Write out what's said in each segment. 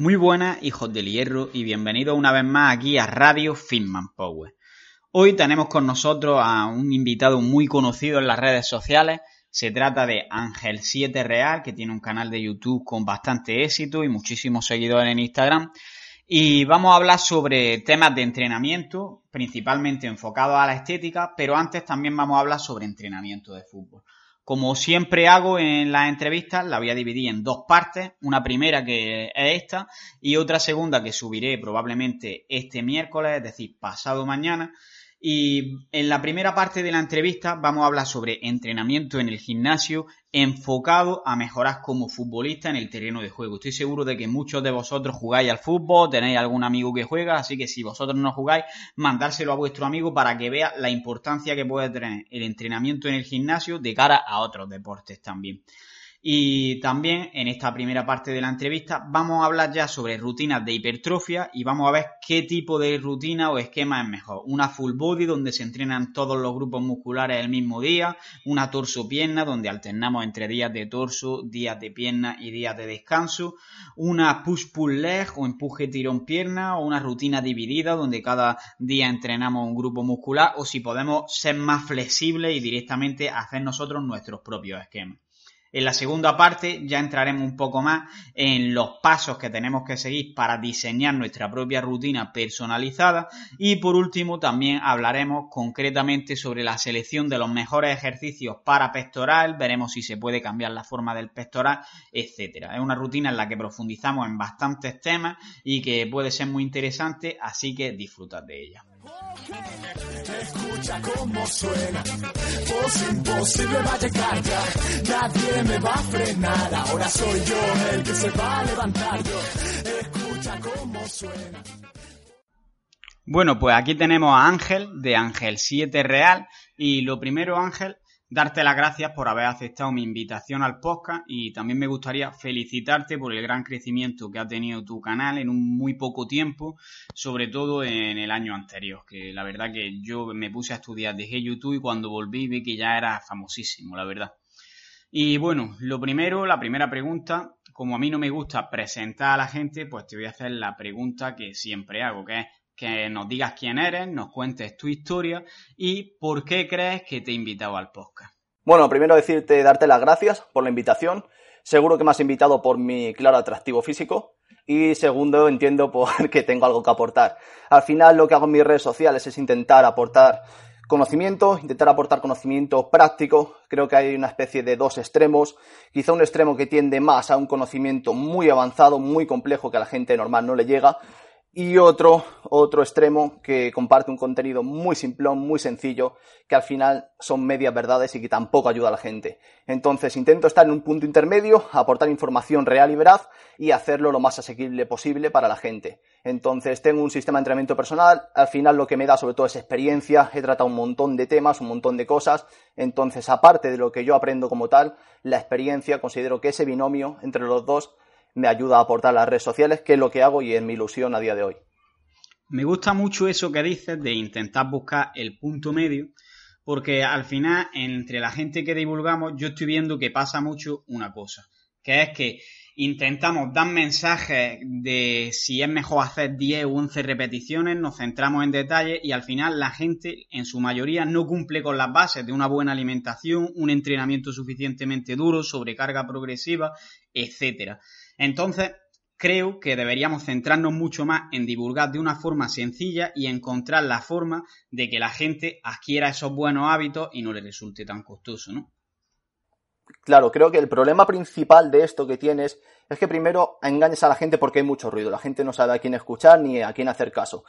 Muy buenas, hijos del hierro, y bienvenidos una vez más aquí a Radio Fitman Power. Hoy tenemos con nosotros a un invitado muy conocido en las redes sociales. Se trata de Ángel 7 Real, que tiene un canal de YouTube con bastante éxito y muchísimos seguidores en Instagram. Y vamos a hablar sobre temas de entrenamiento, principalmente enfocados a la estética, pero antes también vamos a hablar sobre entrenamiento de fútbol. Como siempre hago en las entrevistas, la voy a dividir en dos partes. Una primera que es esta y otra segunda que subiré probablemente este miércoles, es decir, pasado mañana, y en la primera parte de la entrevista vamos a hablar sobre entrenamiento en el gimnasio enfocado a mejorar como futbolista en el terreno de juego. Estoy seguro de que muchos de vosotros jugáis al fútbol, tenéis algún amigo que juega, así que si vosotros no jugáis, mandárselo a vuestro amigo para que vea la importancia que puede tener el entrenamiento en el gimnasio de cara a otros deportes también. Y también en esta primera parte de la entrevista vamos a hablar ya sobre rutinas de hipertrofia y vamos a ver qué tipo de rutina o esquema es mejor. Una full body donde se entrenan todos los grupos musculares el mismo día, una torso-pierna donde alternamos entre días de torso, días de pierna y días de descanso, una push-pull leg o empuje tirón-pierna o una rutina dividida donde cada día entrenamos un grupo muscular o si podemos ser más flexibles y directamente hacer nosotros nuestros propios esquemas. En la segunda parte ya entraremos un poco más en los pasos que tenemos que seguir para diseñar nuestra propia rutina personalizada y por último también hablaremos concretamente sobre la selección de los mejores ejercicios para pectoral, veremos si se puede cambiar la forma del pectoral, etcétera. Es una rutina en la que profundizamos en bastantes temas y que puede ser muy interesante, así que disfrutad de ella. Escucha cómo suena, voz imposible va a llegar nadie me va a frenar, ahora soy yo el que se va a levantar. Escucha cómo suena. Bueno, pues aquí tenemos a Ángel de Ángel 7 Real. Y lo primero Ángel darte las gracias por haber aceptado mi invitación al podcast y también me gustaría felicitarte por el gran crecimiento que ha tenido tu canal en un muy poco tiempo, sobre todo en el año anterior, que la verdad que yo me puse a estudiar, dejé YouTube y cuando volví vi que ya era famosísimo, la verdad. Y bueno, lo primero, la primera pregunta, como a mí no me gusta presentar a la gente, pues te voy a hacer la pregunta que siempre hago, que es que nos digas quién eres, nos cuentes tu historia y por qué crees que te he invitado al podcast. Bueno, primero decirte, darte las gracias por la invitación. Seguro que me has invitado por mi claro atractivo físico. Y segundo, entiendo porque tengo algo que aportar. Al final lo que hago en mis redes sociales es intentar aportar conocimiento, intentar aportar conocimiento práctico. Creo que hay una especie de dos extremos. Quizá un extremo que tiende más a un conocimiento muy avanzado, muy complejo que a la gente normal no le llega y otro, otro extremo que comparte un contenido muy simplón, muy sencillo, que al final son medias verdades y que tampoco ayuda a la gente. Entonces intento estar en un punto intermedio, aportar información real y veraz y hacerlo lo más asequible posible para la gente. Entonces tengo un sistema de entrenamiento personal, al final lo que me da sobre todo es experiencia, he tratado un montón de temas, un montón de cosas, entonces aparte de lo que yo aprendo como tal, la experiencia considero que ese binomio entre los dos me ayuda a aportar las redes sociales, que es lo que hago y es mi ilusión a día de hoy. Me gusta mucho eso que dices de intentar buscar el punto medio, porque al final, entre la gente que divulgamos, yo estoy viendo que pasa mucho una cosa, que es que intentamos dar mensajes de si es mejor hacer 10 o 11 repeticiones, nos centramos en detalles y al final la gente en su mayoría no cumple con las bases de una buena alimentación, un entrenamiento suficientemente duro, sobrecarga progresiva, etcétera. Entonces, creo que deberíamos centrarnos mucho más en divulgar de una forma sencilla y encontrar la forma de que la gente adquiera esos buenos hábitos y no le resulte tan costoso, ¿no? Claro, creo que el problema principal de esto que tienes es que primero engañes a la gente porque hay mucho ruido. La gente no sabe a quién escuchar ni a quién hacer caso.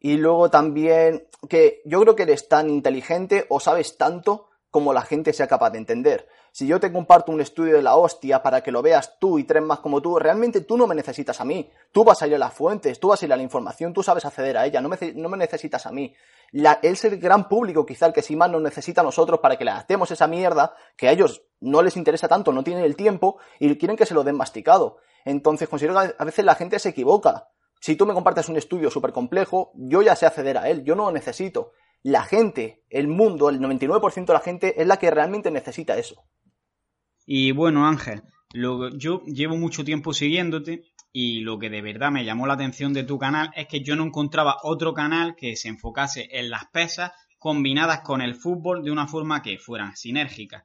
Y luego también que yo creo que eres tan inteligente o sabes tanto como la gente sea capaz de entender. Si yo te comparto un estudio de la hostia para que lo veas tú y tres más como tú, realmente tú no me necesitas a mí. Tú vas a ir a las fuentes, tú vas a ir a la información, tú sabes acceder a ella, no me, no me necesitas a mí. La, es el gran público quizá el que si más nos necesita a nosotros para que le hacemos esa mierda que a ellos no les interesa tanto, no tienen el tiempo y quieren que se lo den masticado. Entonces considero que a veces la gente se equivoca. Si tú me compartes un estudio súper complejo, yo ya sé acceder a él, yo no lo necesito. La gente, el mundo, el 99% de la gente es la que realmente necesita eso. Y bueno, Ángel, yo llevo mucho tiempo siguiéndote y lo que de verdad me llamó la atención de tu canal es que yo no encontraba otro canal que se enfocase en las pesas combinadas con el fútbol de una forma que fueran sinérgicas.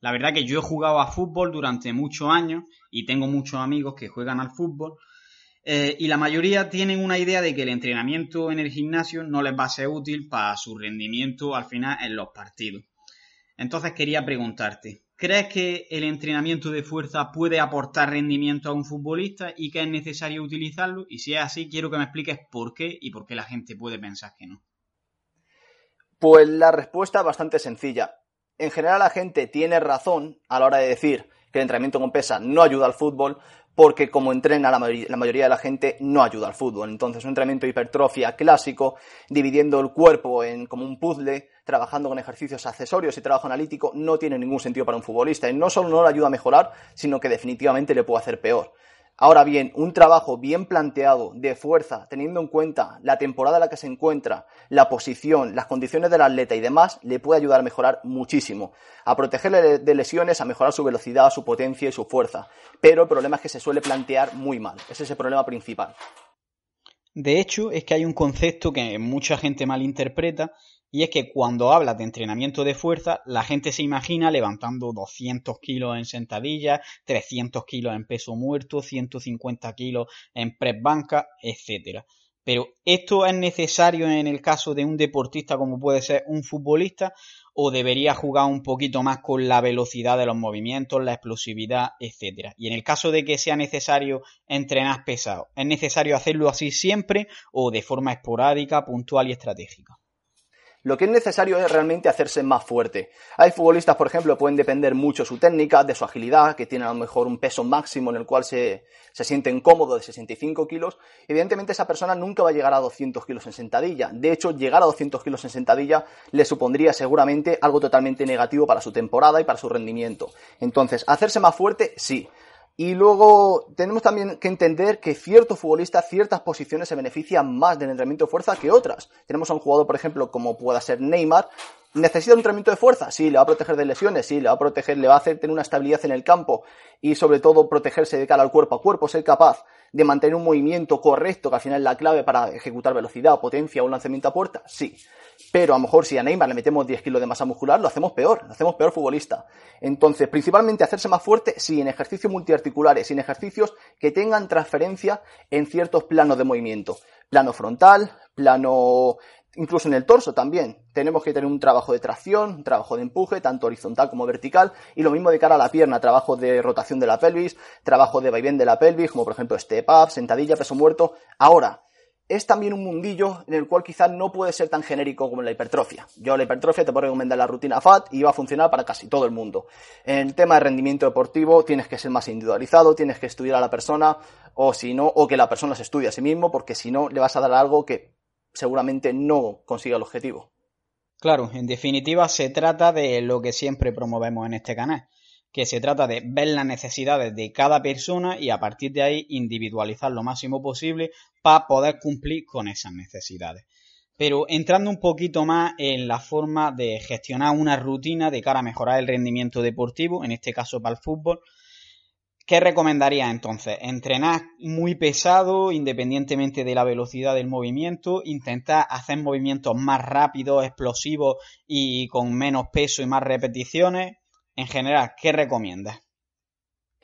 La verdad que yo he jugado a fútbol durante muchos años y tengo muchos amigos que juegan al fútbol eh, y la mayoría tienen una idea de que el entrenamiento en el gimnasio no les va a ser útil para su rendimiento al final en los partidos. Entonces quería preguntarte, ¿Crees que el entrenamiento de fuerza puede aportar rendimiento a un futbolista y que es necesario utilizarlo? Y si es así, quiero que me expliques por qué y por qué la gente puede pensar que no. Pues la respuesta es bastante sencilla. En general la gente tiene razón a la hora de decir que el entrenamiento con pesa no ayuda al fútbol, porque como entrena la, mayoría de la gente no ayuda al fútbol. Entonces un entrenamiento de hipertrofia clásico, dividiendo el cuerpo en como un puzzle, trabajando con ejercicios accesorios y trabajo analítico, no tiene ningún sentido para un futbolista. Y no solo no le ayuda a mejorar, sino que definitivamente le puede hacer peor. Ahora bien, un trabajo bien planteado de fuerza, teniendo en cuenta la temporada en la que se encuentra, la posición, las condiciones del atleta y demás, le puede ayudar a mejorar muchísimo, a protegerle de lesiones, a mejorar su velocidad, su potencia y su fuerza. Pero el problema es que se suele plantear muy mal. Ese es el problema principal. De hecho, es que hay un concepto que mucha gente malinterpreta y es que cuando hablas de entrenamiento de fuerza, la gente se imagina levantando 200 kilos en sentadilla, 300 kilos en peso muerto, 150 kilos en press banca, etc. Pero ¿esto es necesario en el caso de un deportista como puede ser un futbolista? ¿O debería jugar un poquito más con la velocidad de los movimientos, la explosividad, etcétera? Y en el caso de que sea necesario entrenar pesado, ¿es necesario hacerlo así siempre o de forma esporádica, puntual y estratégica? Lo que es necesario es realmente hacerse más fuerte. Hay futbolistas, por ejemplo, que pueden depender mucho de su técnica, de su agilidad, que tienen a lo mejor un peso máximo en el cual se, se sienten cómodos de 65 kilos. Evidentemente esa persona nunca va a llegar a 200 kilos en sentadilla. De hecho, llegar a 200 kilos en sentadilla le supondría seguramente algo totalmente negativo para su temporada y para su rendimiento. Entonces, hacerse más fuerte, sí. Y luego tenemos también que entender que ciertos futbolistas, ciertas posiciones se benefician más del entrenamiento de fuerza que otras. Tenemos a un jugador, por ejemplo, como pueda ser Neymar. ¿Necesita un entrenamiento de fuerza? Sí, le va a proteger de lesiones, sí, le va a proteger, le va a hacer tener una estabilidad en el campo y sobre todo protegerse de cara al cuerpo a cuerpo, ser capaz de mantener un movimiento correcto, que al final es la clave para ejecutar velocidad, potencia o un lanzamiento a puerta, sí. Pero a lo mejor si a Neymar le metemos 10 kilos de masa muscular, lo hacemos peor, lo hacemos peor futbolista. Entonces, principalmente hacerse más fuerte, sí, en ejercicios multiarticulares, en ejercicios que tengan transferencia en ciertos planos de movimiento. Plano frontal, plano incluso en el torso también. Tenemos que tener un trabajo de tracción, un trabajo de empuje, tanto horizontal como vertical, y lo mismo de cara a la pierna, trabajo de rotación de la pelvis, trabajo de vaivén de la pelvis, como por ejemplo step up, sentadilla, peso muerto. Ahora, es también un mundillo en el cual quizás no puede ser tan genérico como la hipertrofia. Yo la hipertrofia te puedo recomendar la rutina FAT y va a funcionar para casi todo el mundo. En el tema de rendimiento deportivo tienes que ser más individualizado, tienes que estudiar a la persona o si no, o que la persona se estudie a sí mismo porque si no le vas a dar algo que seguramente no consiga el objetivo. Claro, en definitiva se trata de lo que siempre promovemos en este canal, que se trata de ver las necesidades de cada persona y a partir de ahí individualizar lo máximo posible para poder cumplir con esas necesidades. Pero entrando un poquito más en la forma de gestionar una rutina de cara a mejorar el rendimiento deportivo, en este caso para el fútbol, ¿Qué recomendaría entonces? Entrenar muy pesado independientemente de la velocidad del movimiento, intentar hacer movimientos más rápidos, explosivos y con menos peso y más repeticiones. En general, ¿qué recomiendas?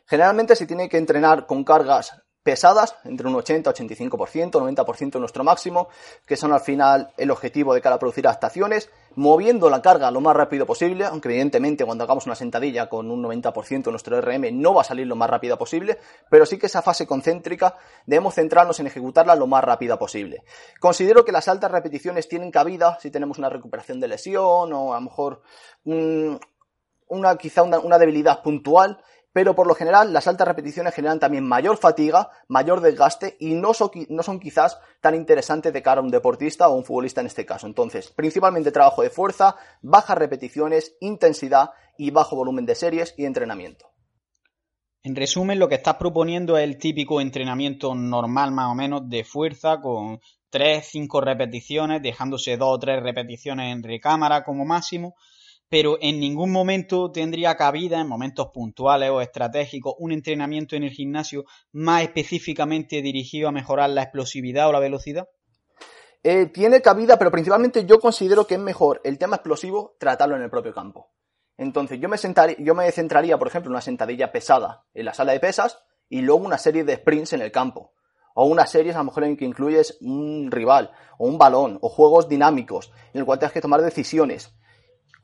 Generalmente se tiene que entrenar con cargas pesadas, entre un 80, 85%, 90% nuestro máximo, que son al final el objetivo de cara a producir adaptaciones, moviendo la carga lo más rápido posible, aunque evidentemente cuando hagamos una sentadilla con un 90% nuestro RM no va a salir lo más rápido posible, pero sí que esa fase concéntrica debemos centrarnos en ejecutarla lo más rápida posible. Considero que las altas repeticiones tienen cabida si tenemos una recuperación de lesión o a lo mejor una, quizá una debilidad puntual, pero por lo general las altas repeticiones generan también mayor fatiga, mayor desgaste y no son, quizás tan interesantes de cara a un deportista o un futbolista en este caso. Entonces, principalmente trabajo de fuerza, bajas repeticiones, intensidad y bajo volumen de series y entrenamiento. En resumen, lo que estás proponiendo es el típico entrenamiento normal más o menos de fuerza con 3-5 repeticiones, dejándose 2 o 3 repeticiones en recámara como máximo pero en ningún momento tendría cabida en momentos puntuales o estratégicos un entrenamiento en el gimnasio más específicamente dirigido a mejorar la explosividad o la velocidad? Eh, tiene cabida, pero principalmente yo considero que es mejor el tema explosivo tratarlo en el propio campo. Entonces yo me, yo me centraría, por ejemplo, en una sentadilla pesada en la sala de pesas y luego una serie de sprints en el campo. O una serie a lo mejor en que incluyes un rival, o un balón, o juegos dinámicos, en el cual tienes que tomar decisiones.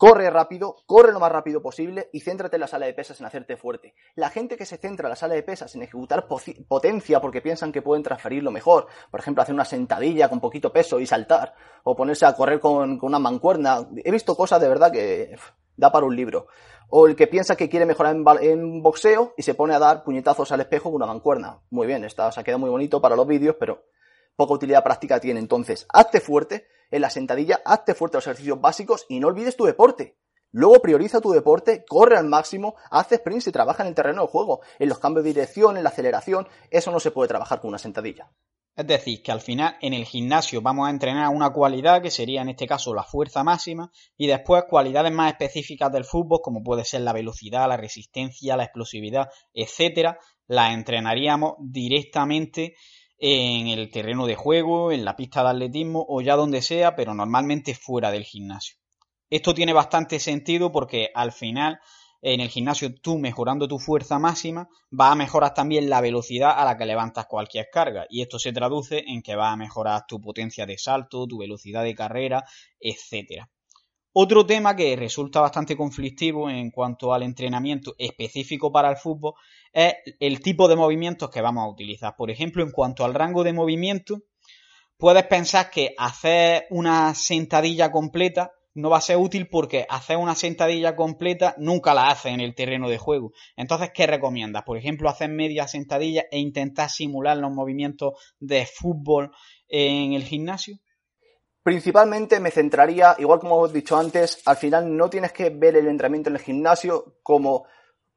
Corre rápido, corre lo más rápido posible y céntrate en la sala de pesas en hacerte fuerte. La gente que se centra en la sala de pesas en ejecutar potencia porque piensan que pueden transferirlo mejor, por ejemplo, hacer una sentadilla con poquito peso y saltar, o ponerse a correr con, una mancuerna. He visto cosas de verdad que da para un libro. O el que piensa que quiere mejorar en, boxeo y se pone a dar puñetazos al espejo con una mancuerna. Muy bien, está, se ha quedado muy bonito para los vídeos, pero poca utilidad práctica tiene. Entonces, hazte fuerte en la sentadilla, hazte fuerte los ejercicios básicos y no olvides tu deporte. Luego prioriza tu deporte, corre al máximo, haz sprints y trabaja en el terreno de juego, en los cambios de dirección, en la aceleración. Eso no se puede trabajar con una sentadilla. Es decir, que al final en el gimnasio vamos a entrenar una cualidad que sería en este caso la fuerza máxima y después cualidades más específicas del fútbol como puede ser la velocidad, la resistencia, la explosividad, etcétera, las entrenaríamos directamente en el terreno de juego, en la pista de atletismo o ya donde sea, pero normalmente fuera del gimnasio. Esto tiene bastante sentido porque al final en el gimnasio tú mejorando tu fuerza máxima vas a mejorar también la velocidad a la que levantas cualquier carga y esto se traduce en que vas a mejorar tu potencia de salto, tu velocidad de carrera, etcétera. Otro tema que resulta bastante conflictivo en cuanto al entrenamiento específico para el fútbol es el tipo de movimientos que vamos a utilizar. Por ejemplo, en cuanto al rango de movimiento, puedes pensar que hacer una sentadilla completa no va a ser útil porque hacer una sentadilla completa nunca la haces en el terreno de juego. Entonces, ¿qué recomiendas? Por ejemplo, hacer media sentadilla e intentar simular los movimientos de fútbol en el gimnasio. Principalmente me centraría, igual como hemos dicho antes, al final no tienes que ver el entrenamiento en el gimnasio como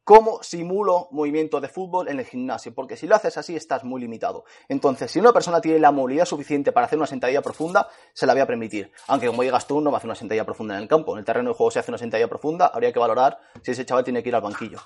cómo simulo movimientos de fútbol en el gimnasio, porque si lo haces así estás muy limitado. Entonces, si una persona tiene la movilidad suficiente para hacer una sentadilla profunda, se la voy a permitir. Aunque como digas tú, no va a hacer una sentadilla profunda en el campo. En el terreno de juego se hace una sentadilla profunda, habría que valorar si ese chaval tiene que ir al banquillo.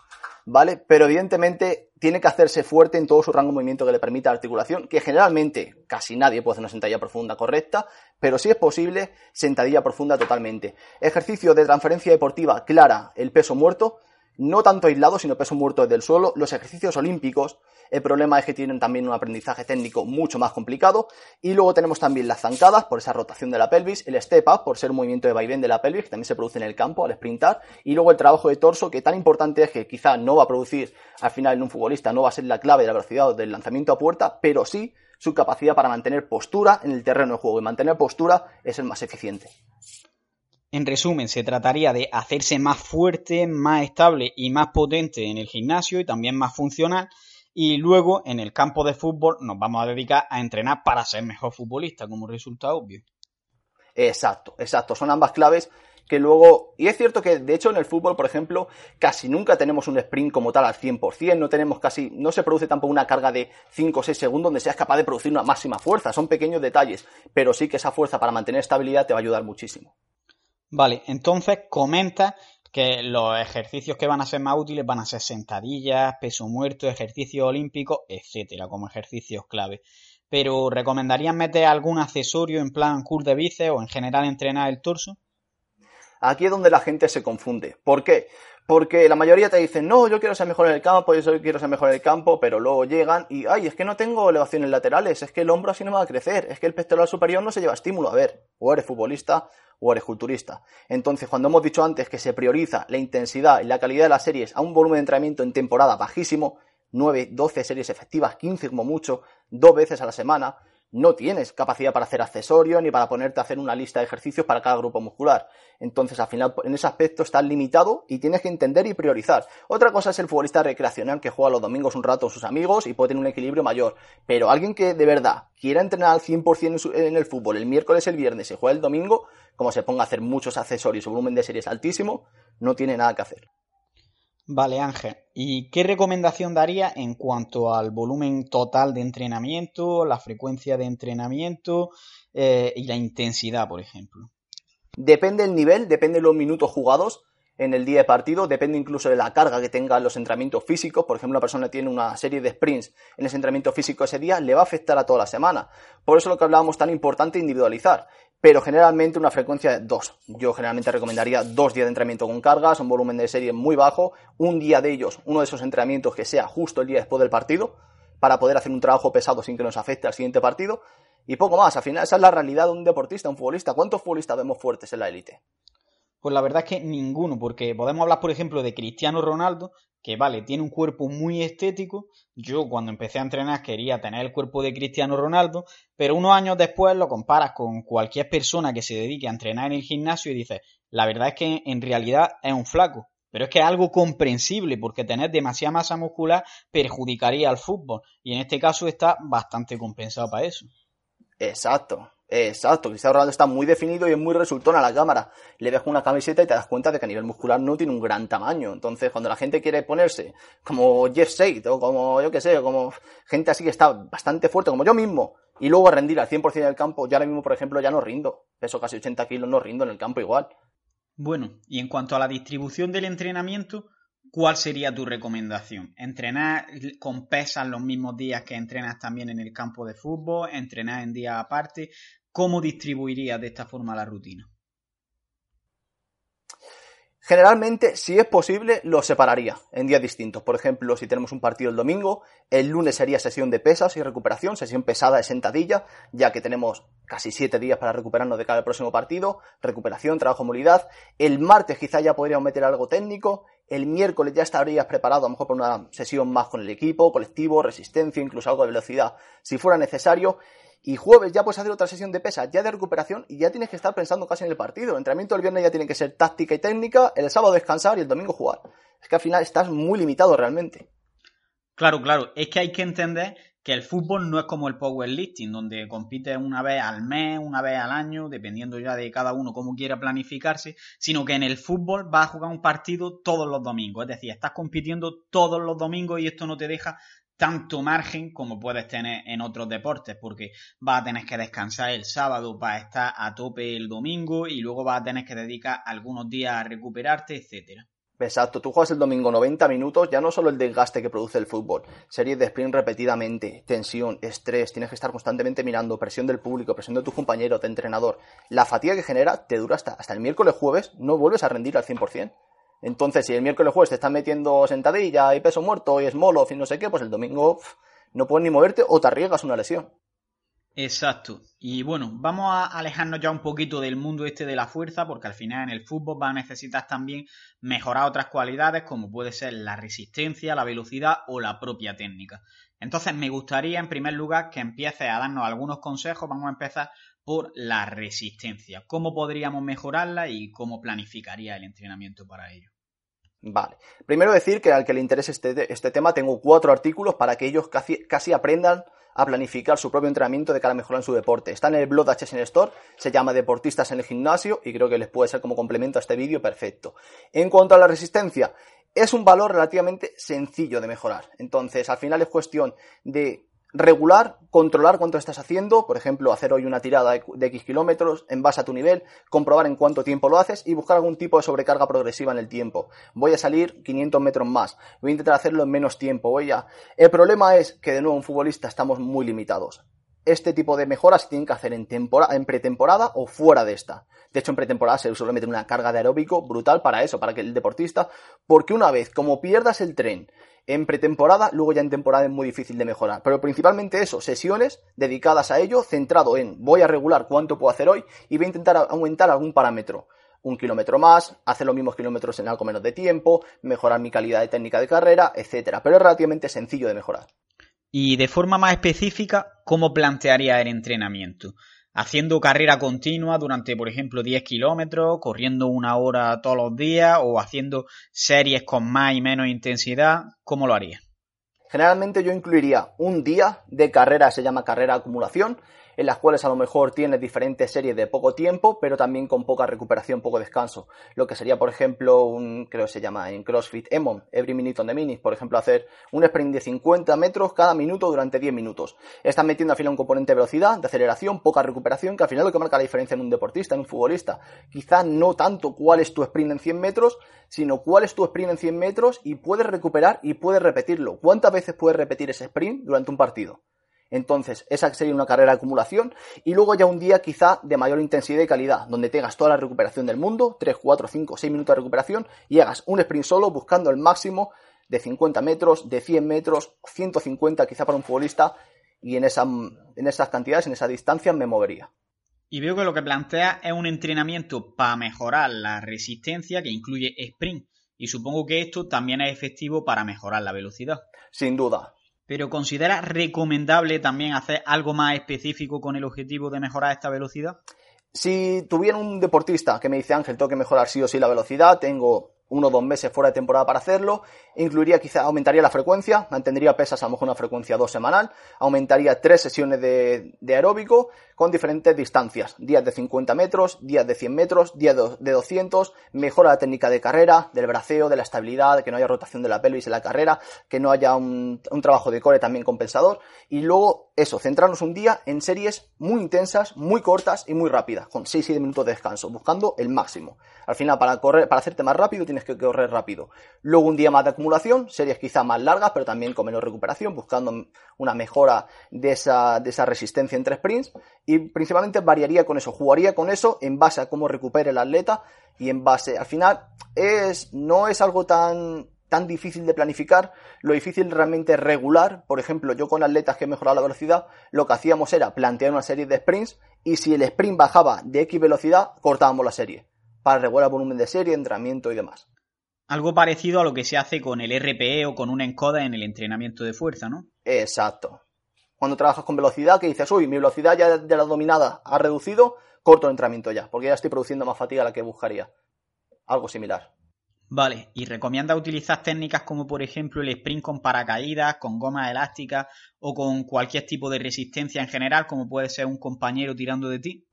¿Vale? Pero evidentemente tiene que hacerse fuerte en todo su rango de movimiento que le permita articulación, que generalmente casi nadie puede hacer una sentadilla profunda correcta, pero si es posible, sentadilla profunda totalmente. Ejercicio de transferencia deportiva clara, el peso muerto, no tanto aislado, sino peso muerto desde el suelo. Los ejercicios olímpicos, el problema es que tienen también un aprendizaje técnico mucho más complicado. Y luego tenemos también las zancadas, por esa rotación de la pelvis, el step up, por ser un movimiento de vaivén de la pelvis, que también se produce en el campo al sprintar. Y luego el trabajo de torso, que tan importante es que quizá no va a producir al final en un futbolista, no va a ser la clave de la velocidad del lanzamiento a puerta, pero sí su capacidad para mantener postura en el terreno de juego. Y mantener postura es el más eficiente. En resumen, se trataría de hacerse más fuerte, más estable y más potente en el gimnasio y también más funcional. Y luego en el campo de fútbol nos vamos a dedicar a entrenar para ser mejor futbolista, como resultado obvio. Exacto, exacto. Son ambas claves que luego, y es cierto que de hecho en el fútbol, por ejemplo, casi nunca tenemos un sprint como tal al 100%, no tenemos casi, no se produce tampoco una carga de 5 o 6 segundos donde seas capaz de producir una máxima fuerza, son pequeños detalles, pero sí que esa fuerza para mantener estabilidad te va a ayudar muchísimo. Vale, entonces comenta que los ejercicios que van a ser más útiles van a ser sentadillas, peso muerto, ejercicios olímpicos, etcétera, como ejercicios clave. Pero ¿recomendarías meter algún accesorio en plan curl de bíceps o en general entrenar el torso? Aquí es donde la gente se confunde. ¿Por qué? Porque la mayoría te dicen, no, yo quiero ser mejor en el campo, yo quiero ser mejor en el campo, pero luego llegan y, ay, es que no tengo elevaciones laterales, es que el hombro así no me va a crecer, es que el pectoral superior no se lleva estímulo. A ver, o eres futbolista o eres culturista. Entonces, cuando hemos dicho antes que se prioriza la intensidad y la calidad de las series a un volumen de entrenamiento en temporada bajísimo, 9, 12 series efectivas, 15 como mucho, dos veces a la semana, no tienes capacidad para hacer accesorios ni para ponerte a hacer una lista de ejercicios para cada grupo muscular. Entonces, al final, en ese aspecto estás limitado y tienes que entender y priorizar. Otra cosa es el futbolista recreacional que juega los domingos un rato con sus amigos y puede tener un equilibrio mayor. Pero alguien que de verdad quiera entrenar al 100% en el fútbol el miércoles, el viernes y juega el domingo, como se ponga a hacer muchos accesorios o volumen de series altísimo, no tiene nada que hacer. Vale, Ángel. ¿Y qué recomendación daría en cuanto al volumen total de entrenamiento, la frecuencia de entrenamiento eh, y la intensidad, por ejemplo? Depende el nivel, depende de los minutos jugados en el día de partido, depende incluso de la carga que tenga los entrenamientos físicos. Por ejemplo, una persona tiene una serie de sprints en ese entrenamiento físico ese día, le va a afectar a toda la semana. Por eso lo que hablábamos tan importante individualizar pero generalmente una frecuencia de dos. Yo generalmente recomendaría dos días de entrenamiento con cargas, un volumen de serie muy bajo, un día de ellos, uno de esos entrenamientos que sea justo el día después del partido, para poder hacer un trabajo pesado sin que nos afecte al siguiente partido, y poco más. Al final, esa es la realidad de un deportista, un futbolista. ¿Cuántos futbolistas vemos fuertes en la élite? Pues la verdad es que ninguno, porque podemos hablar, por ejemplo, de Cristiano Ronaldo, que vale, tiene un cuerpo muy estético. Yo cuando empecé a entrenar quería tener el cuerpo de Cristiano Ronaldo, pero unos años después lo comparas con cualquier persona que se dedique a entrenar en el gimnasio y dices, la verdad es que en realidad es un flaco. Pero es que es algo comprensible porque tener demasiada masa muscular perjudicaría al fútbol y en este caso está bastante compensado para eso. Exacto. Exacto, Cristiano Ronaldo está muy definido y es muy resultón a la cámara. Le dejo una camiseta y te das cuenta de que a nivel muscular no tiene un gran tamaño. Entonces, cuando la gente quiere ponerse como Jeff Said o como, yo que sé, como gente así que está bastante fuerte, como yo mismo, y luego rendir al 100% del campo, ya ahora mismo, por ejemplo, ya no rindo. Peso casi 80 kilos, no rindo en el campo igual. Bueno, y en cuanto a la distribución del entrenamiento, ¿cuál sería tu recomendación? ¿Entrenar con pesas los mismos días que entrenas también en el campo de fútbol? ¿Entrenar en días aparte? ¿Cómo distribuirías de esta forma la rutina? Generalmente, si es posible, lo separaría en días distintos. Por ejemplo, si tenemos un partido el domingo, el lunes sería sesión de pesas y recuperación, sesión pesada de sentadilla, ya que tenemos casi siete días para recuperarnos de cada próximo partido, recuperación, trabajo, movilidad. El martes quizá ya podríamos meter algo técnico, el miércoles ya estarías preparado a lo mejor por una sesión más con el equipo, colectivo, resistencia, incluso algo de velocidad, si fuera necesario. Y jueves ya puedes hacer otra sesión de pesas, ya de recuperación, y ya tienes que estar pensando casi en el partido. El entrenamiento del viernes ya tiene que ser táctica y técnica, el sábado descansar y el domingo jugar. Es que al final estás muy limitado realmente. Claro, claro. Es que hay que entender que el fútbol no es como el powerlifting, donde compites una vez al mes, una vez al año, dependiendo ya de cada uno cómo quiera planificarse, sino que en el fútbol vas a jugar un partido todos los domingos. Es decir, estás compitiendo todos los domingos y esto no te deja tanto margen como puedes tener en otros deportes, porque vas a tener que descansar el sábado para estar a tope el domingo y luego vas a tener que dedicar algunos días a recuperarte, etcétera. Exacto, tú juegas el domingo 90 minutos, ya no solo el desgaste que produce el fútbol, series de sprint repetidamente, tensión, estrés, tienes que estar constantemente mirando, presión del público, presión de tus compañeros, de entrenador. La fatiga que genera te dura hasta, hasta el miércoles jueves, no vuelves a rendir al 100%. Entonces, si el miércoles jueves te están metiendo sentadilla y peso muerto y es molo y no sé qué, pues el domingo no puedes ni moverte o te arriesgas una lesión. Exacto. Y bueno, vamos a alejarnos ya un poquito del mundo este de la fuerza, porque al final en el fútbol va a necesitar también mejorar otras cualidades, como puede ser la resistencia, la velocidad o la propia técnica. Entonces, me gustaría en primer lugar que empieces a darnos algunos consejos. Vamos a empezar por la resistencia. ¿Cómo podríamos mejorarla y cómo planificaría el entrenamiento para ello? Vale. Primero decir que al que le interese este, este tema tengo cuatro artículos para que ellos casi, aprendan a planificar su propio entrenamiento de cara a mejorar en su deporte. Está en el blog de HSN Store, se llama Deportistas en el Gimnasio y creo que les puede ser como complemento a este vídeo perfecto. En cuanto a la resistencia, es un valor relativamente sencillo de mejorar. Entonces, al final es cuestión de regular, controlar cuánto estás haciendo, por ejemplo, hacer hoy una tirada de X kilómetros en base a tu nivel, comprobar en cuánto tiempo lo haces y buscar algún tipo de sobrecarga progresiva en el tiempo. Voy a salir 500 metros más, voy a intentar hacerlo en menos tiempo, voy a... El problema es que de nuevo un futbolista estamos muy limitados. este tipo de mejoras tienen que hacer en, en pretemporada o fuera de esta. De hecho, en pretemporada se suele meter una carga de aeróbico brutal para eso, para que el deportista, porque una vez, como pierdas el tren en pretemporada, luego ya en temporada es muy difícil de mejorar. Pero principalmente eso, sesiones dedicadas a ello, centrado en voy a regular cuánto puedo hacer hoy y voy a intentar aumentar algún parámetro un kilómetro más, hacer los mismos kilómetros en algo menos de tiempo, mejorar mi calidad de técnica de carrera, etcétera. Pero es relativamente sencillo de mejorar. Y de forma más específica, ¿cómo plantearía el entrenamiento? Haciendo carrera continua durante, por ejemplo, 10 kilómetros, corriendo una hora todos los días o haciendo series con más y menos intensidad, ¿cómo lo haría? Generalmente yo incluiría un día de carrera, se llama carrera acumulación, en las cuales a lo mejor tienes diferentes series de poco tiempo, pero también con poca recuperación, poco descanso. Lo que sería, por ejemplo, un, creo que se llama en CrossFit EMON, Every Minute on the Minute, por ejemplo, hacer un sprint de 50 metros cada minuto durante 10 minutos. Estás metiendo al final un componente de velocidad, de aceleración, poca recuperación, que al final lo que marca la diferencia en un deportista, en un futbolista. Quizá no tanto cuál es tu sprint en 100 metros, sino cuál es tu sprint en 100 metros y puedes recuperar y puedes repetirlo. ¿Cuántas veces puedes repetir ese sprint durante un partido? Entonces, esa sería una carrera de acumulación y luego ya un día quizá de mayor intensidad y calidad, donde tengas toda la recuperación del mundo, 3, 4, 5, 6 minutos de recuperación y hagas un sprint solo buscando el máximo de 50 metros, de 100 metros, 150 quizá para un futbolista y en, esa, en esas cantidades, en esa distancia me movería. Y veo que lo que plantea es un entrenamiento para mejorar la resistencia que incluye sprint y supongo que esto también es efectivo para mejorar la velocidad. Sin duda, pero ¿considera recomendable también hacer algo más específico con el objetivo de mejorar esta velocidad? Si tuviera un deportista que me dice Ángel, tengo que mejorar sí o sí la velocidad, tengo uno o dos meses fuera de temporada para hacerlo. Incluiría quizá, aumentaría la frecuencia, mantendría pesas a lo mejor una frecuencia dos semanal, aumentaría tres sesiones de, aeróbico con diferentes distancias, días de 50 metros, días de 100 metros, días de 200, mejora la técnica de carrera, del braceo, de la estabilidad, que no haya rotación de la pelvis en la carrera, que no haya un, trabajo de core también compensador, y luego eso, centrarnos un día en series muy intensas, muy cortas y muy rápidas, con 6-7 minutos de descanso, buscando el máximo. Al final, para correr, para hacerte más rápido, tienes que correr rápido. Luego un día más de acumulación, series quizá más largas, pero también con menos recuperación, buscando una mejora de esa, de esa resistencia entre sprints. Y principalmente variaría con eso, jugaría con eso en base a cómo recupere el atleta y en base, al final, es, no es algo tan tan difícil de planificar, lo difícil realmente es regular. Por ejemplo, yo con atletas que he mejorado la velocidad, lo que hacíamos era plantear una serie de sprints y si el sprint bajaba de X velocidad, cortábamos la serie para regular volumen de serie, entrenamiento y demás. Algo parecido a lo que se hace con el RPE o con un encoder en el entrenamiento de fuerza, ¿no? Exacto. Cuando trabajas con velocidad, que dices, uy, mi velocidad ya de la dominada ha reducido, corto el entrenamiento ya, porque ya estoy produciendo más fatiga a la que buscaría. Algo similar. Vale, ¿y recomienda utilizar técnicas como por ejemplo el sprint con paracaídas, con gomas elásticas o con cualquier tipo de resistencia en general, como puede ser un compañero tirando de ti?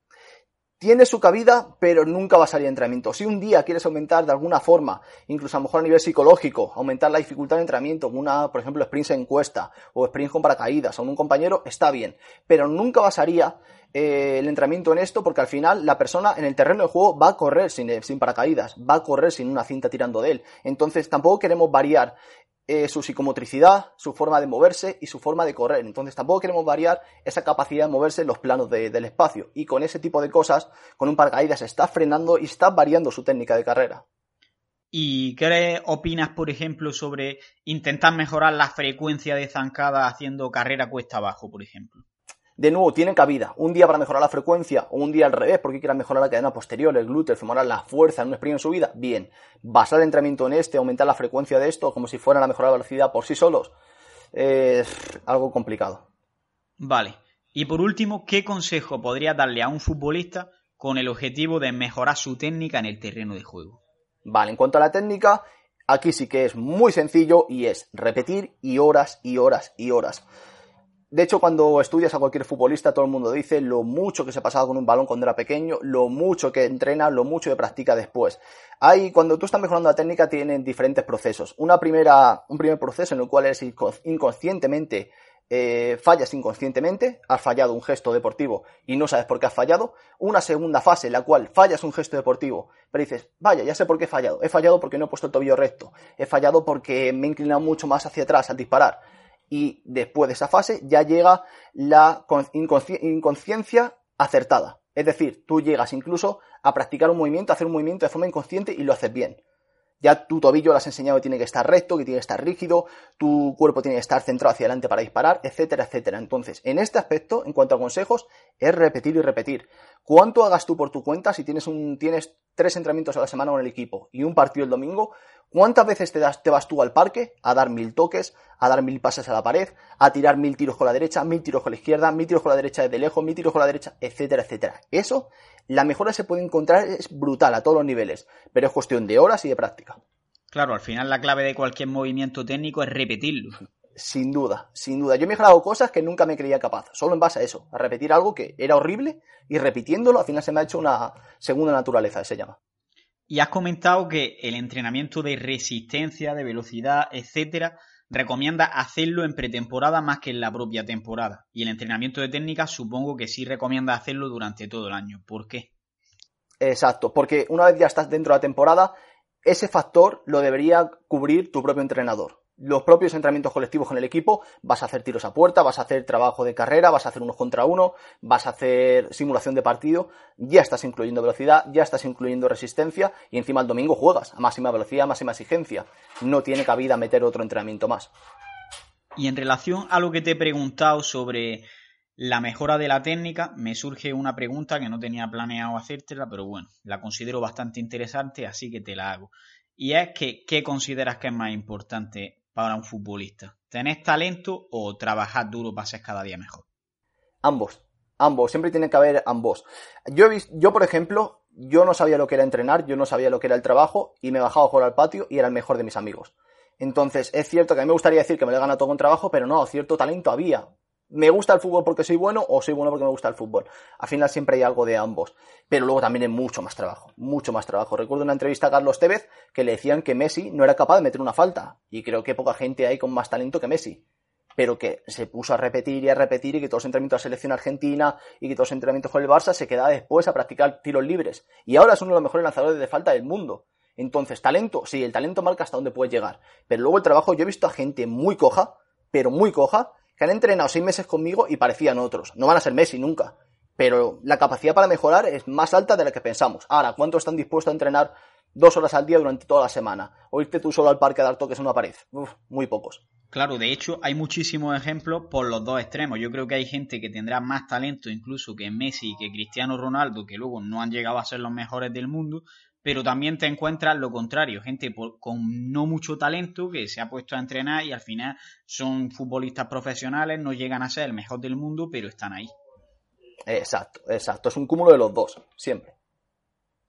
Tiene su cabida, pero nunca va a salir de entrenamiento. Si un día quieres aumentar de alguna forma, incluso a lo mejor a nivel psicológico, aumentar la dificultad de entrenamiento, una, por ejemplo, sprint en encuesta o sprint con paracaídas o un compañero, está bien. Pero nunca basaría eh, el entrenamiento en esto porque al final la persona en el terreno de juego va a correr sin, eh, sin paracaídas, va a correr sin una cinta tirando de él. Entonces tampoco queremos variar eh, su psicomotricidad, su forma de moverse y su forma de correr. Entonces tampoco queremos variar esa capacidad de moverse en los planos del espacio. Y con ese tipo de cosas, con un paracaídas está frenando y está variando su técnica de carrera. ¿Y qué opinas, por ejemplo, sobre intentar mejorar la frecuencia de zancada haciendo carrera cuesta abajo, por ejemplo? De nuevo, tiene cabida. Un día para mejorar la frecuencia o un día al revés porque quieras mejorar la cadena posterior, el glúteo, el femoral, la fuerza en un sprint en subida, bien. Basar el entrenamiento en este, aumentar la frecuencia de esto como si fueran a mejorar la velocidad por sí solos, es algo complicado. Vale. Y por último, ¿qué consejo podría darle a un futbolista con el objetivo de mejorar su técnica en el terreno de juego? Vale, en cuanto a la técnica, aquí sí que es muy sencillo y es repetir y horas y horas y horas. De hecho, cuando estudias a cualquier futbolista, todo el mundo dice lo mucho que se pasaba con un balón cuando era pequeño, lo mucho que entrena, lo mucho que practica después. Hay, cuando tú estás mejorando la técnica, tienen diferentes procesos. Una primera, un primer proceso en el cual eres inconscientemente, eh, fallas inconscientemente, has fallado un gesto deportivo y no sabes por qué has fallado. Una segunda fase en la cual fallas un gesto deportivo, pero dices, vaya, ya sé por qué he fallado. He fallado porque no he puesto el tobillo recto. He fallado porque me he inclinado mucho más hacia atrás al disparar Y después de esa fase ya llega la inconsciencia acertada. Es decir, tú llegas incluso a practicar un movimiento, a hacer un movimiento de forma inconsciente y lo haces bien. Ya tu tobillo lo has enseñado que tiene que estar recto, que tiene que estar rígido, tu cuerpo tiene que estar centrado hacia adelante para disparar, etcétera, etcétera. Entonces, en este aspecto, en cuanto a consejos, es repetir y repetir. ¿Cuánto hagas tú por tu cuenta si tienes, un, tienes tres entrenamientos a la semana con el equipo y un partido el domingo? ¿Cuántas veces te, das, te vas tú al parque a dar mil toques, a dar mil pases a la pared, a tirar mil tiros con la derecha, mil tiros con la izquierda, mil tiros con la derecha desde lejos, mil tiros con la derecha, etcétera, etcétera? Eso, la mejora se puede encontrar, es brutal a todos los niveles, pero es cuestión de horas y de práctica. Claro, al final la clave de cualquier movimiento técnico es repetirlo. Sin duda, sin duda. Yo me he mejorado cosas que nunca me creía capaz, solo en base a eso, a repetir algo que era horrible y repitiéndolo al final se me ha hecho una segunda naturaleza, se llama. Y has comentado que el entrenamiento de resistencia, de velocidad, etcétera, recomienda hacerlo en pretemporada más que en la propia temporada. Y el entrenamiento de técnica supongo que sí recomienda hacerlo durante todo el año. ¿Por qué? Exacto, porque una vez ya estás dentro de la temporada, ese factor lo debería cubrir tu propio entrenador los propios entrenamientos colectivos con el equipo, vas a hacer tiros a puerta, vas a hacer trabajo de carrera, vas a hacer unos contra uno, vas a hacer simulación de partido, ya estás incluyendo velocidad, ya estás incluyendo resistencia y encima el domingo juegas a máxima velocidad, máxima exigencia. No tiene cabida meter otro entrenamiento más. Y en relación a lo que te he preguntado sobre la mejora de la técnica, me surge una pregunta que no tenía planeado hacértela, pero bueno, la considero bastante interesante, así que te la hago. Y es que, ¿qué consideras que es más importante para un futbolista? ¿Tenés talento o trabajar duro para ser cada día mejor? Ambos, ambos, siempre tiene que haber ambos. Yo, he yo, por ejemplo, yo no sabía lo que era entrenar, yo no sabía lo que era el trabajo y me bajaba a jugar al patio y era el mejor de mis amigos. Entonces, es cierto que a mí me gustaría decir que me lo he ganado todo con trabajo, pero no, cierto talento había me gusta el fútbol porque soy bueno o soy bueno porque me gusta el fútbol. Al final siempre hay algo de ambos. Pero luego también hay mucho más trabajo, mucho más trabajo. Recuerdo una entrevista a Carlos Tevez que le decían que Messi no era capaz de meter una falta. Y creo que poca gente hay con más talento que Messi. Pero que se puso a repetir y a repetir y que todos los entrenamientos de la selección argentina y que todos los entrenamientos con el Barça se quedaba después a practicar tiros libres. Y ahora es uno de los mejores lanzadores de falta del mundo. Entonces, talento, sí, el talento marca hasta dónde puede llegar. Pero luego el trabajo, yo he visto a gente muy coja, pero muy coja, que han entrenado seis meses conmigo y parecían otros. No van a ser Messi nunca. Pero la capacidad para mejorar es más alta de la que pensamos. Ahora, ¿cuántos están dispuestos a entrenar dos horas al día durante toda la semana? O irte tú solo al parque a dar toques en una pared. Uf, muy pocos. Claro, de hecho, hay muchísimos ejemplos por los dos extremos. Yo creo que hay gente que tendrá más talento incluso que Messi y que Cristiano Ronaldo, que luego no han llegado a ser los mejores del mundo, pero también te encuentras lo contrario, gente con no mucho talento que se ha puesto a entrenar y al final son futbolistas profesionales, no llegan a ser el mejor del mundo, pero están ahí. Exacto, exacto, es un cúmulo de los dos, siempre.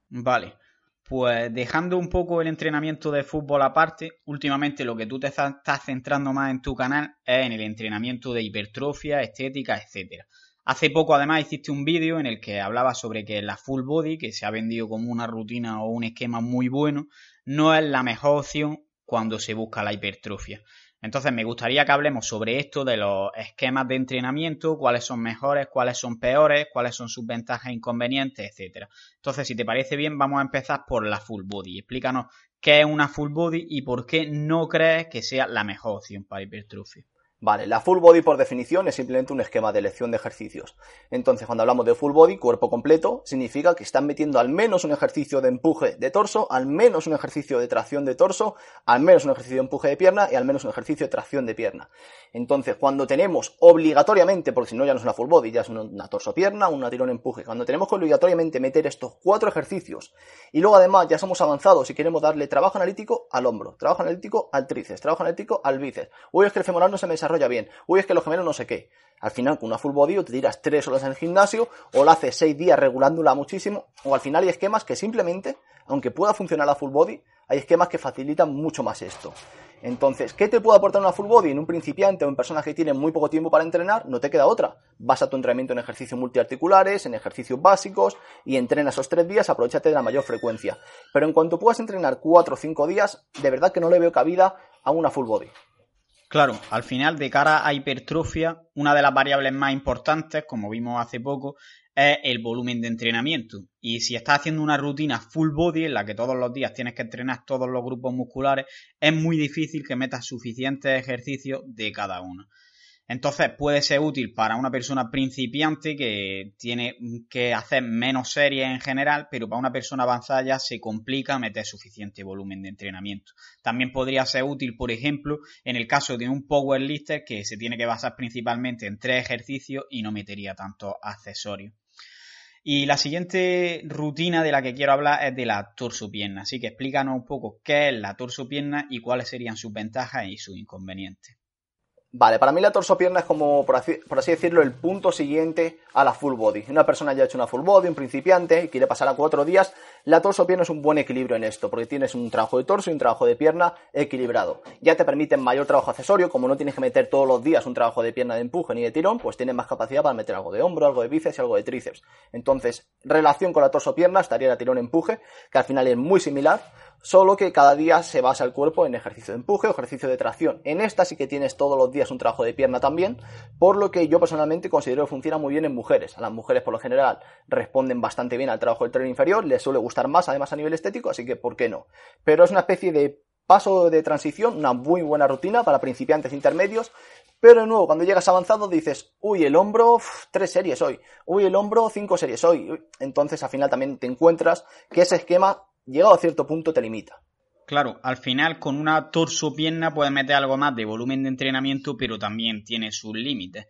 Vale, pues dejando un poco el entrenamiento de fútbol aparte, últimamente lo que tú te estás centrando más en tu canal es en el entrenamiento de hipertrofia, estética, etcétera. Hace poco además hiciste un vídeo en el que hablabas sobre que la full body, que se ha vendido como una rutina o un esquema muy bueno, no es la mejor opción cuando se busca la hipertrofia. Entonces me gustaría que hablemos sobre esto de los esquemas de entrenamiento, cuáles son mejores, cuáles son peores, cuáles son sus ventajas e inconvenientes, etcétera. Entonces, si te parece bien, vamos a empezar por la full body. Explícanos qué es una full body y por qué no crees que sea la mejor opción para hipertrofia. Vale, la full body por definición es simplemente un esquema de elección de ejercicios. Entonces, cuando hablamos de full body, cuerpo completo, significa que están metiendo al menos un ejercicio de empuje de torso, al menos un ejercicio de tracción de torso, al menos un ejercicio de empuje de pierna y al menos un ejercicio de tracción de pierna. Entonces, cuando tenemos obligatoriamente, porque si no ya no es una full body, ya es una torso-pierna, una tirón-empuje, cuando tenemos que obligatoriamente meter estos cuatro ejercicios y luego además ya somos avanzados y queremos darle trabajo analítico al hombro, trabajo analítico al tríceps, trabajo analítico al bíceps, uy, es que el femoral no se me desarrolla bien. Uy, es que los gemelos no sé qué. Al final, con una full body, o te tiras tres horas en el gimnasio, o la haces seis días regulándola muchísimo, o al final hay esquemas que simplemente, aunque pueda funcionar la full body, hay esquemas que facilitan mucho más esto. Entonces, ¿qué te puede aportar una full body en un principiante o en personas que tienen muy poco tiempo para entrenar? No te queda otra. Vas a tu entrenamiento en ejercicios multiarticulares, en ejercicios básicos y entrena esos tres días, aprovechate de la mayor frecuencia. Pero en cuanto puedas entrenar cuatro o cinco días, de verdad que no le veo cabida a una full body. Claro, al final, de cara a hipertrofia, una de las variables más importantes, como vimos hace poco, es el volumen de entrenamiento. Y si estás haciendo una rutina full body en la que todos los días tienes que entrenar todos los grupos musculares, es muy difícil que metas suficientes ejercicios de cada uno. Entonces puede ser útil para una persona principiante que tiene que hacer menos series en general, pero para una persona avanzada ya se complica meter suficiente volumen de entrenamiento. También podría ser útil, por ejemplo, en el caso de un powerlifter que se tiene que basar principalmente en tres ejercicios y no metería tantos accesorios. Y la siguiente rutina de la que quiero hablar es de la torso-pierna. Así que explícanos un poco qué es la torso-pierna y cuáles serían sus ventajas y sus inconvenientes. Vale, para mí la torso-pierna es como, por así, decirlo, el punto siguiente a la full body. Una persona ya ha hecho una full body, un principiante, y quiere pasar a cuatro días, la torso-pierna es un buen equilibrio en esto, porque tienes un trabajo de torso y un trabajo de pierna equilibrado. Ya te permiten mayor trabajo accesorio, como no tienes que meter todos los días un trabajo de pierna de empuje ni de tirón, pues tienes más capacidad para meter algo de hombro, algo de bíceps y algo de tríceps. Entonces, relación con la torso-pierna estaría la tirón-empuje, que al final es muy similar, solo que cada día se basa el cuerpo en ejercicio de empuje o ejercicio de tracción. En esta sí que tienes todos los días un trabajo de pierna también, por lo que yo personalmente considero que funciona muy bien en mujeres. A las mujeres por lo general responden bastante bien al trabajo del tren inferior, les suele gustar más además a nivel estético, así que ¿por qué no? Pero es una especie de paso de transición, una muy buena rutina para principiantes intermedios, pero de nuevo, cuando llegas avanzado dices, uy, el hombro, tres series hoy, uy, el hombro, cinco series hoy. Entonces al final también te encuentras que ese esquema llegado a cierto punto te limita. Claro, al final con una torso-pierna puedes meter algo más de volumen de entrenamiento, pero también tiene sus límites.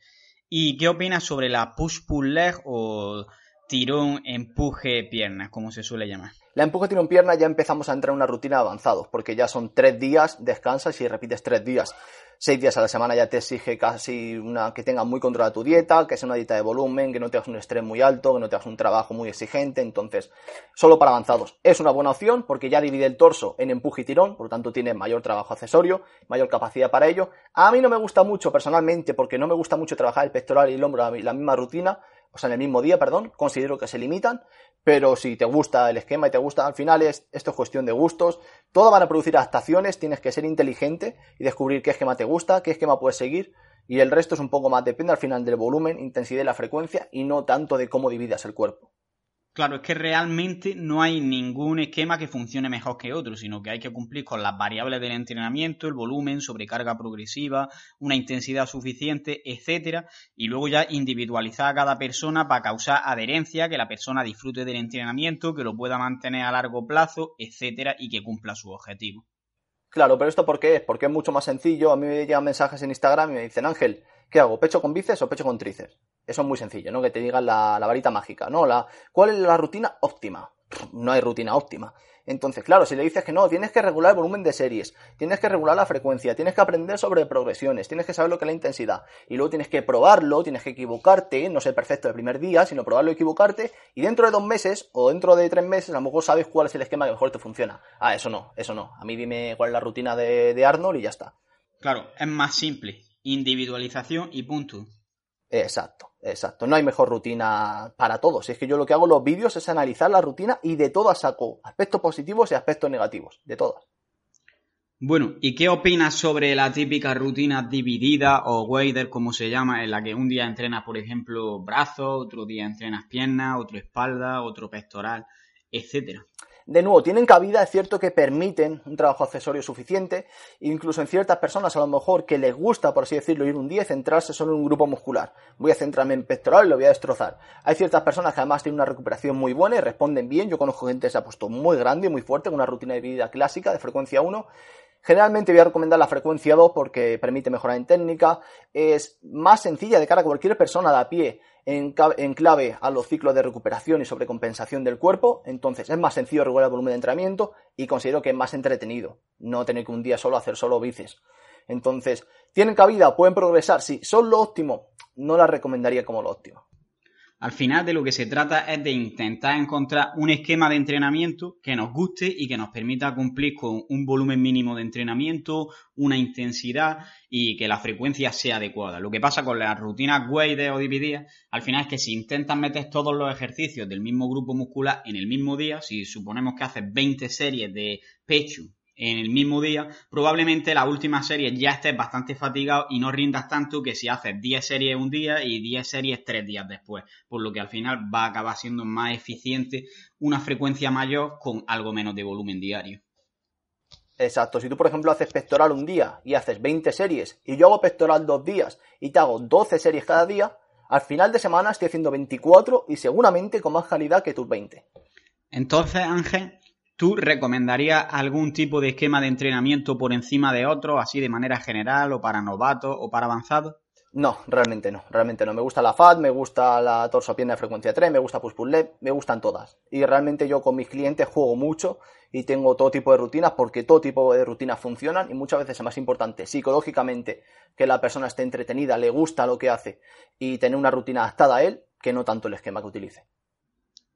¿Y qué opinas sobre la push-pull-leg o tirón, empuje, pierna, como se suele llamar? La empuje, tirón, pierna ya empezamos a entrar en una rutina avanzados, porque ya son tres días, descansas y repites tres días seis días a la semana ya te exige casi una que tengas muy controlada tu dieta, que sea una dieta de volumen, que no tengas un estrés muy alto, que no tengas un trabajo muy exigente, entonces, solo para avanzados. Es una buena opción porque ya divide el torso en empuje y tirón, por lo tanto tiene mayor trabajo accesorio, mayor capacidad para ello. A mí no me gusta mucho personalmente porque no me gusta mucho trabajar el pectoral y el hombro la misma rutina, o sea, en el mismo día, perdón, considero que se limitan, pero si te gusta el esquema y te gusta, al final es, esto es cuestión de gustos, todo van a producir adaptaciones, tienes que ser inteligente y descubrir qué esquema te gusta, qué esquema puedes seguir, y el resto es un poco más, depende al final del volumen, intensidad y la frecuencia, y no tanto de cómo dividas el cuerpo. Claro, es que realmente no hay ningún esquema que funcione mejor que otro, sino que hay que cumplir con las variables del entrenamiento, el volumen, sobrecarga progresiva, una intensidad suficiente, etcétera, y luego ya individualizar a cada persona para causar adherencia, que la persona disfrute del entrenamiento, que lo pueda mantener a largo plazo, etcétera, y que cumpla su objetivo. Claro, pero esto por qué es? Porque es mucho más sencillo. A mí me llegan mensajes en Instagram y me dicen, Ángel, ¿qué hago? ¿Pecho con bíceps o pecho con tríceps? Eso es muy sencillo, ¿no? Que te digan la, varita mágica, ¿no? La, ¿Cuál es la rutina óptima? No hay rutina óptima. Entonces, claro, si le dices que no, tienes que regular el volumen de series, tienes que regular la frecuencia, tienes que aprender sobre progresiones, tienes que saber lo que es la intensidad, y luego tienes que probarlo, tienes que equivocarte, no ser perfecto el primer día, sino probarlo y equivocarte, y dentro de dos meses o dentro de tres meses a lo mejor sabes cuál es el esquema que mejor te funciona. Ah, eso no, eso no. A mí dime cuál es la rutina de, de Arnold y ya está. Claro, es más simple. Individualización y punto. Exacto, exacto. No hay mejor rutina para todos. Es que yo lo que hago en los vídeos es analizar la rutina y de todas saco aspectos positivos y aspectos negativos. De todas. Bueno, ¿y qué opinas sobre la típica rutina dividida o wader, como se llama, en la que un día entrenas, por ejemplo, brazos, otro día entrenas piernas, otro espalda, otro pectoral, etcétera? De nuevo, tienen cabida, es cierto que permiten un trabajo accesorio suficiente, incluso en ciertas personas a lo mejor que les gusta, por así decirlo, ir un día centrarse solo en un grupo muscular. Voy a centrarme en pectoral y lo voy a destrozar. Hay ciertas personas que además tienen una recuperación muy buena y responden bien. Yo conozco gente que se ha puesto muy grande y muy fuerte con una rutina de vida clásica de frecuencia 1 Generalmente voy a recomendar la frecuencia 2 porque permite mejorar en técnica, es más sencilla de cara a cualquier persona de a pie en, clave a los ciclos de recuperación y sobrecompensación del cuerpo, entonces es más sencillo regular el volumen de entrenamiento y considero que es más entretenido, no tener que un día solo hacer solo bíceps. Entonces, ¿tienen cabida? ¿Pueden progresar? Sí, son lo óptimo, no la recomendaría como lo óptimo. Al final de lo que se trata es de intentar encontrar un esquema de entrenamiento que nos guste y que nos permita cumplir con un volumen mínimo de entrenamiento, una intensidad y que la frecuencia sea adecuada. Lo que pasa con las rutinas weighted o divididas, al final es que si intentas meter todos los ejercicios del mismo grupo muscular en el mismo día, si suponemos que haces 20 series de pecho en el mismo día, probablemente la última serie ya estés bastante fatigado y no rindas tanto que si haces 10 series un día y 10 series tres días después, por lo que al final va a acabar siendo más eficiente una frecuencia mayor con algo menos de volumen diario. Exacto, si tú por ejemplo haces pectoral un día y haces 20 series y yo hago pectoral dos días y te hago 12 series cada día, al final de semana estoy haciendo 24 y seguramente con más calidad que tus 20. Entonces, Ángel, ¿tú recomendarías algún tipo de esquema de entrenamiento por encima de otro, así de manera general o para novatos o para avanzados? No, realmente no, realmente no. Me gusta la FAT, me gusta la torso pierna de frecuencia 3, me gusta push pull me gustan todas. Y realmente yo con mis clientes juego mucho y tengo todo tipo de rutinas porque todo tipo de rutinas funcionan y muchas veces es más importante psicológicamente que la persona esté entretenida, le gusta lo que hace y tener una rutina adaptada a él que no tanto el esquema que utilice.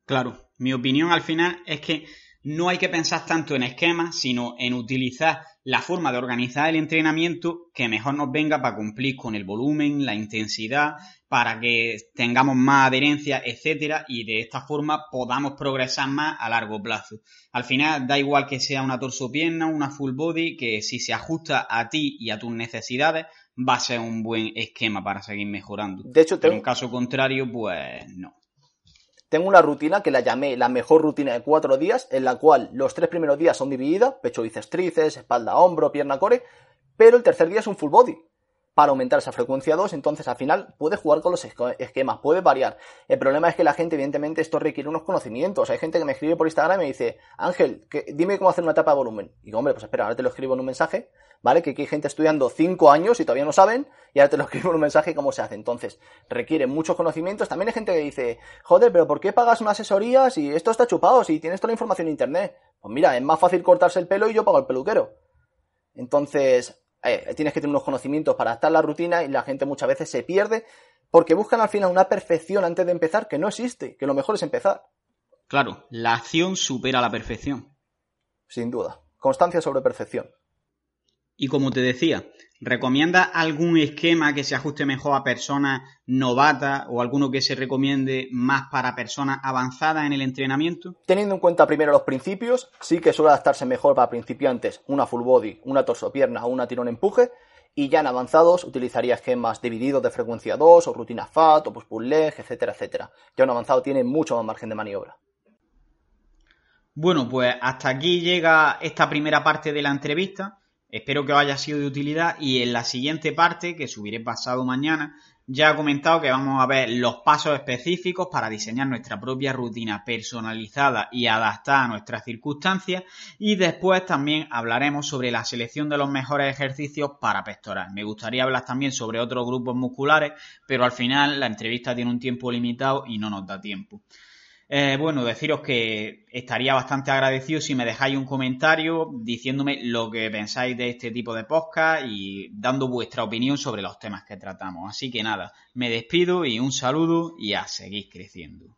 Claro, mi opinión al final es que no hay que pensar tanto en esquemas, sino en utilizar la forma de organizar el entrenamiento que mejor nos venga para cumplir con el volumen, la intensidad, para que tengamos más adherencia, etcétera, y de esta forma podamos progresar más a largo plazo. Al final da igual que sea una torso pierna, una full body, que si se ajusta a ti y a tus necesidades, va a ser un buen esquema para seguir mejorando. De hecho, en caso contrario, pues no. Tengo una rutina que la llamé la mejor rutina de cuatro días, en la cual los tres primeros días son divididas, pecho, bíceps, tríceps, espalda, hombro, pierna, core, pero el tercer día es un full body para aumentar esa frecuencia 2, entonces al final puedes jugar con los esquemas, puede variar. El problema es que la gente, evidentemente, esto requiere unos conocimientos. Hay gente que me escribe por Instagram y me dice, Ángel, dime cómo hacer una etapa de volumen. Y hombre, pues espera, ahora te lo escribo en un mensaje, ¿vale? Que aquí hay gente estudiando 5 años y todavía no saben, y ahora te lo escribo en un mensaje cómo se hace. Entonces, requiere muchos conocimientos. También hay gente que dice, joder, pero ¿por qué pagas una asesoría si esto está chupado, si tienes toda la información en internet? Pues mira, es más fácil cortarse el pelo y yo pago el peluquero. Entonces, eh, tienes que tener unos conocimientos para adaptar la rutina y la gente muchas veces se pierde porque buscan al final una perfección antes de empezar que no existe, que lo mejor es empezar. Claro, la acción supera la perfección. Sin duda. Constancia sobre perfección. Y como te decía, ¿recomienda algún esquema que se ajuste mejor a personas novatas o alguno que se recomiende más para personas avanzadas en el entrenamiento? Teniendo en cuenta primero los principios, sí que suele adaptarse mejor para principiantes una full body, una torso pierna o una tirón empuje. Y ya en avanzados utilizaría esquemas divididos de frecuencia 2 o rutina FAT o push pull leg, etcétera, etcétera. Ya un avanzado tiene mucho más margen de maniobra. Bueno, pues hasta aquí llega esta primera parte de la entrevista. Espero que os haya sido de utilidad y en la siguiente parte, que subiré pasado mañana, ya he comentado que vamos a ver los pasos específicos para diseñar nuestra propia rutina personalizada y adaptada a nuestras circunstancias y después también hablaremos sobre la selección de los mejores ejercicios para pectoral. Me gustaría hablar también sobre otros grupos musculares, pero al final la entrevista tiene un tiempo limitado y no nos da tiempo. Eh, bueno, deciros que estaría bastante agradecido si me dejáis un comentario diciéndome lo que pensáis de este tipo de podcast y dando vuestra opinión sobre los temas que tratamos. Así que nada, me despido y un saludo y a seguir creciendo.